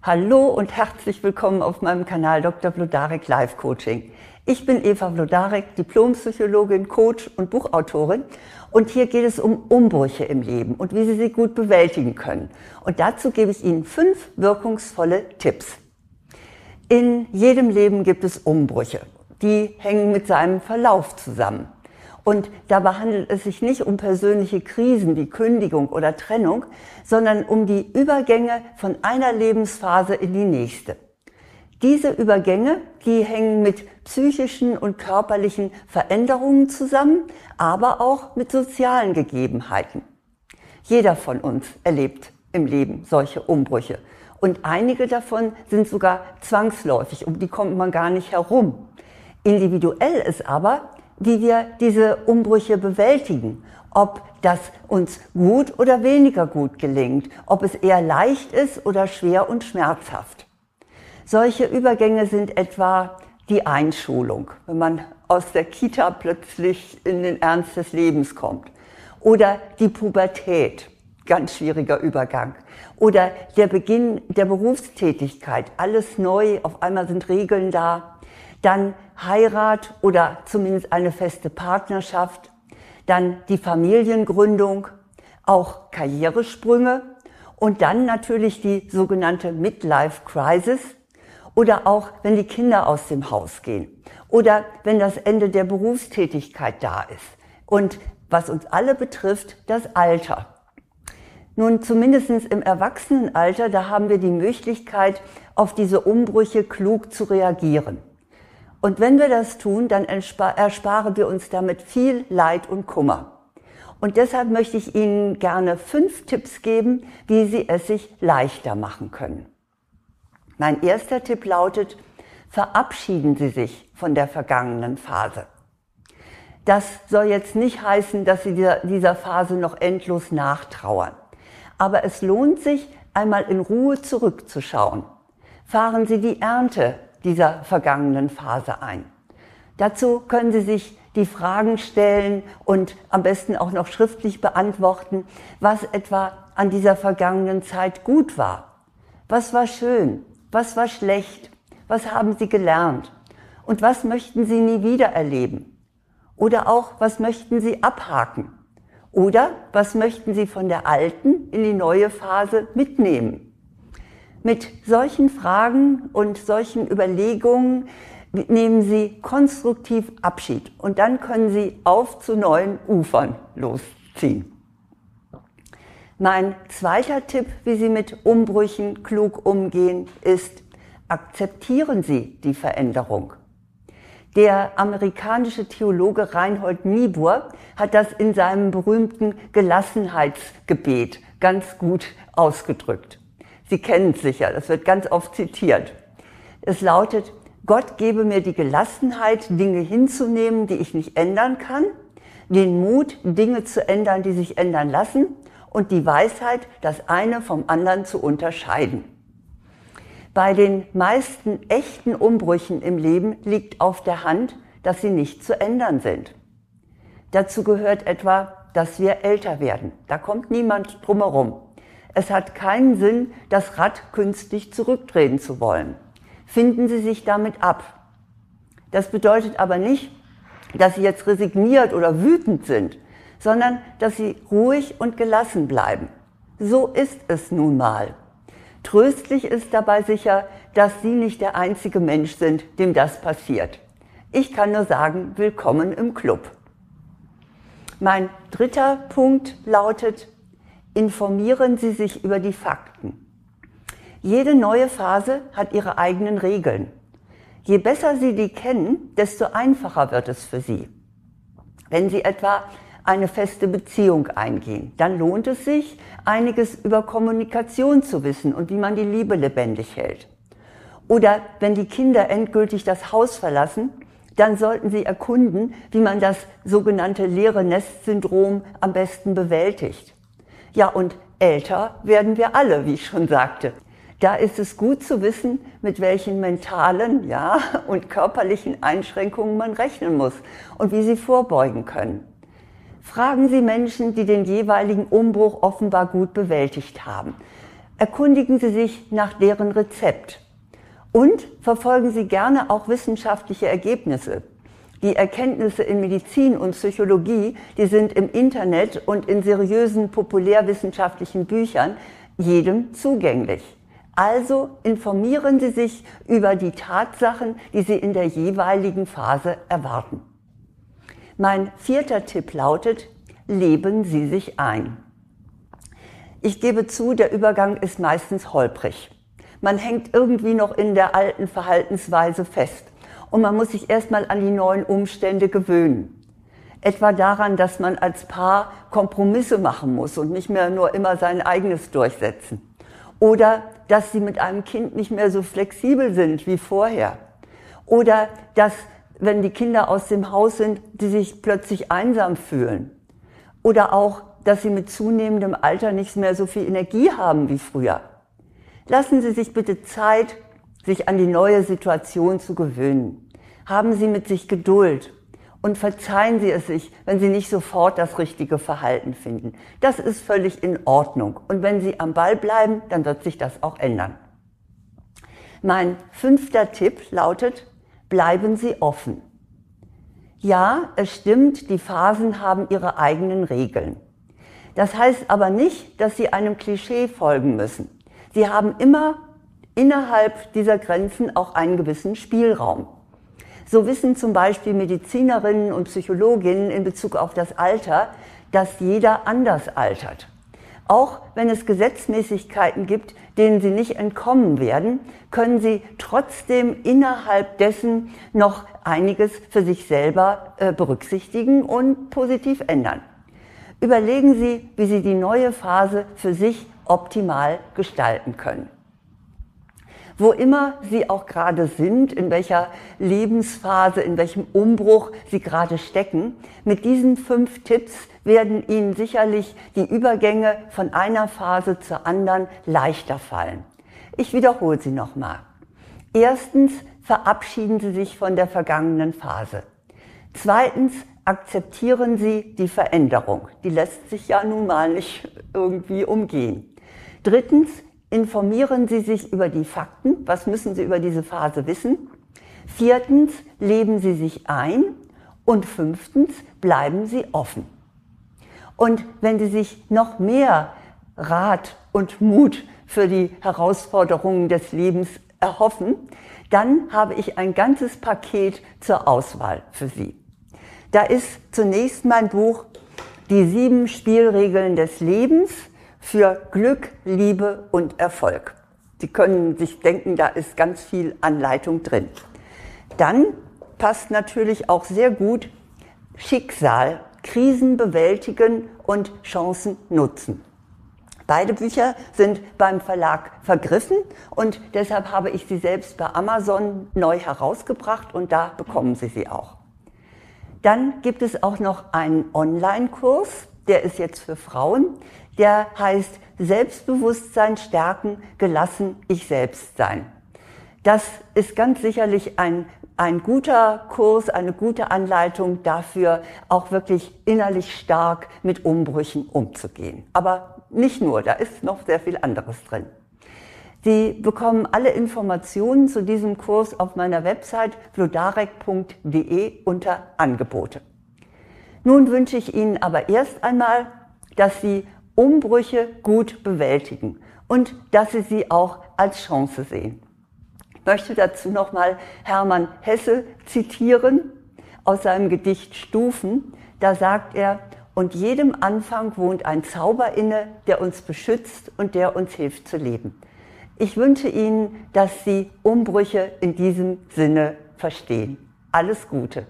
Hallo und herzlich willkommen auf meinem Kanal Dr. Vlodarek Live Coaching. Ich bin Eva Vlodarek, Diplompsychologin, Coach und Buchautorin und hier geht es um Umbrüche im Leben und wie Sie sie gut bewältigen können. Und dazu gebe ich Ihnen fünf wirkungsvolle Tipps. In jedem Leben gibt es Umbrüche. Die hängen mit seinem Verlauf zusammen. Und dabei handelt es sich nicht um persönliche Krisen wie Kündigung oder Trennung, sondern um die Übergänge von einer Lebensphase in die nächste. Diese Übergänge, die hängen mit psychischen und körperlichen Veränderungen zusammen, aber auch mit sozialen Gegebenheiten. Jeder von uns erlebt im Leben solche Umbrüche. Und einige davon sind sogar zwangsläufig, um die kommt man gar nicht herum. Individuell ist aber, wie wir diese Umbrüche bewältigen. Ob das uns gut oder weniger gut gelingt, ob es eher leicht ist oder schwer und schmerzhaft. Solche Übergänge sind etwa die Einschulung, wenn man aus der Kita plötzlich in den Ernst des Lebens kommt. Oder die Pubertät, ganz schwieriger Übergang. Oder der Beginn der Berufstätigkeit, alles neu, auf einmal sind Regeln da. Dann Heirat oder zumindest eine feste Partnerschaft, dann die Familiengründung, auch Karrieresprünge und dann natürlich die sogenannte Midlife Crisis oder auch wenn die Kinder aus dem Haus gehen oder wenn das Ende der Berufstätigkeit da ist und was uns alle betrifft, das Alter. Nun, zumindest im Erwachsenenalter, da haben wir die Möglichkeit, auf diese Umbrüche klug zu reagieren. Und wenn wir das tun, dann ersparen wir uns damit viel Leid und Kummer. Und deshalb möchte ich Ihnen gerne fünf Tipps geben, wie Sie es sich leichter machen können. Mein erster Tipp lautet, verabschieden Sie sich von der vergangenen Phase. Das soll jetzt nicht heißen, dass Sie dieser, Phase noch endlos nachtrauern. Aber es lohnt sich, einmal in Ruhe zurückzuschauen. Fahren Sie die Ernte dieser vergangenen Phase ein. Dazu können Sie sich die Fragen stellen und am besten auch noch schriftlich beantworten, was etwa an dieser vergangenen Zeit gut war. Was war schön? Was war schlecht? Was haben Sie gelernt? Und was möchten Sie nie wieder erleben? Oder auch, was möchten Sie abhaken? Oder was möchten Sie von der alten in die neue Phase mitnehmen? Mit solchen Fragen und solchen Überlegungen nehmen Sie konstruktiv Abschied und dann können Sie auf zu neuen Ufern losziehen. Mein zweiter Tipp, wie Sie mit Umbrüchen klug umgehen, ist, akzeptieren Sie die Veränderung. Der amerikanische Theologe Reinhold Niebuhr hat das in seinem berühmten Gelassenheitsgebet ganz gut ausgedrückt. Sie kennen es sicher, das wird ganz oft zitiert. Es lautet, Gott gebe mir die Gelassenheit, Dinge hinzunehmen, die ich nicht ändern kann, den Mut, Dinge zu ändern, die sich ändern lassen und die Weisheit, das eine vom anderen zu unterscheiden. Bei den meisten echten Umbrüchen im Leben liegt auf der Hand, dass sie nicht zu ändern sind. Dazu gehört etwa, dass wir älter werden. Da kommt niemand drumherum. Es hat keinen Sinn, das Rad künstlich zurückdrehen zu wollen. Finden Sie sich damit ab. Das bedeutet aber nicht, dass Sie jetzt resigniert oder wütend sind, sondern dass Sie ruhig und gelassen bleiben. So ist es nun mal. Tröstlich ist dabei sicher, dass Sie nicht der einzige Mensch sind, dem das passiert. Ich kann nur sagen, willkommen im Club. Mein dritter Punkt lautet, informieren Sie sich über die Fakten. Jede neue Phase hat ihre eigenen Regeln. Je besser Sie die kennen, desto einfacher wird es für Sie. Wenn Sie etwa eine feste Beziehung eingehen, dann lohnt es sich, einiges über Kommunikation zu wissen und wie man die Liebe lebendig hält. Oder wenn die Kinder endgültig das Haus verlassen, dann sollten Sie erkunden, wie man das sogenannte leere Nest-Syndrom am besten bewältigt. Ja, und älter werden wir alle, wie ich schon sagte. Da ist es gut zu wissen, mit welchen mentalen, ja, und körperlichen Einschränkungen man rechnen muss und wie sie vorbeugen können. Fragen Sie Menschen, die den jeweiligen Umbruch offenbar gut bewältigt haben. Erkundigen Sie sich nach deren Rezept und verfolgen Sie gerne auch wissenschaftliche Ergebnisse. Die Erkenntnisse in Medizin und Psychologie, die sind im Internet und in seriösen populärwissenschaftlichen Büchern jedem zugänglich. Also informieren Sie sich über die Tatsachen, die Sie in der jeweiligen Phase erwarten. Mein vierter Tipp lautet, leben Sie sich ein. Ich gebe zu, der Übergang ist meistens holprig. Man hängt irgendwie noch in der alten Verhaltensweise fest und man muss sich erstmal an die neuen Umstände gewöhnen. Etwa daran, dass man als Paar Kompromisse machen muss und nicht mehr nur immer sein eigenes durchsetzen. Oder dass sie mit einem Kind nicht mehr so flexibel sind wie vorher. Oder dass, wenn die Kinder aus dem Haus sind, sie sich plötzlich einsam fühlen. Oder auch, dass sie mit zunehmendem Alter nicht mehr so viel Energie haben wie früher. Lassen Sie sich bitte Zeit, sich an die neue Situation zu gewöhnen. Haben Sie mit sich Geduld und verzeihen Sie es sich, wenn Sie nicht sofort das richtige Verhalten finden. Das ist völlig in Ordnung. Und wenn Sie am Ball bleiben, dann wird sich das auch ändern. Mein fünfter Tipp lautet, bleiben Sie offen. Ja, es stimmt, die Phasen haben ihre eigenen Regeln. Das heißt aber nicht, dass sie einem Klischee folgen müssen. Sie haben immer innerhalb dieser Grenzen auch einen gewissen Spielraum. So wissen zum Beispiel Medizinerinnen und Psychologinnen in Bezug auf das Alter, dass jeder anders altert. Auch wenn es Gesetzmäßigkeiten gibt, denen sie nicht entkommen werden, können sie trotzdem innerhalb dessen noch einiges für sich selber äh, berücksichtigen und positiv ändern. Überlegen Sie, wie Sie die neue Phase für sich optimal gestalten können. Wo immer Sie auch gerade sind, in welcher Lebensphase, in welchem Umbruch Sie gerade stecken, mit diesen fünf Tipps werden Ihnen sicherlich die Übergänge von einer Phase zur anderen leichter fallen. Ich wiederhole sie nochmal. Erstens verabschieden Sie sich von der vergangenen Phase. Zweitens akzeptieren Sie die Veränderung. Die lässt sich ja nun mal nicht irgendwie umgehen. Drittens informieren Sie sich über die Fakten. Was müssen Sie über diese Phase wissen? Viertens, leben Sie sich ein. Und fünftens, bleiben Sie offen. Und wenn Sie sich noch mehr Rat und Mut für die Herausforderungen des Lebens erhoffen, dann habe ich ein ganzes Paket zur Auswahl für Sie. Da ist zunächst mein Buch Die sieben Spielregeln des Lebens für Glück, Liebe und Erfolg. Sie können sich denken, da ist ganz viel Anleitung drin. Dann passt natürlich auch sehr gut Schicksal, Krisen bewältigen und Chancen nutzen. Beide Bücher sind beim Verlag vergriffen und deshalb habe ich sie selbst bei Amazon neu herausgebracht und da bekommen Sie sie auch. Dann gibt es auch noch einen Online-Kurs, der ist jetzt für Frauen der heißt Selbstbewusstsein stärken, gelassen ich selbst sein. Das ist ganz sicherlich ein, ein guter Kurs, eine gute Anleitung dafür, auch wirklich innerlich stark mit Umbrüchen umzugehen. Aber nicht nur, da ist noch sehr viel anderes drin. Sie bekommen alle Informationen zu diesem Kurs auf meiner Website flodarek.de unter Angebote. Nun wünsche ich Ihnen aber erst einmal, dass Sie Umbrüche gut bewältigen und dass sie sie auch als Chance sehen. Ich möchte dazu nochmal Hermann Hesse zitieren aus seinem Gedicht Stufen. Da sagt er, und jedem Anfang wohnt ein Zauber inne, der uns beschützt und der uns hilft zu leben. Ich wünsche Ihnen, dass Sie Umbrüche in diesem Sinne verstehen. Alles Gute.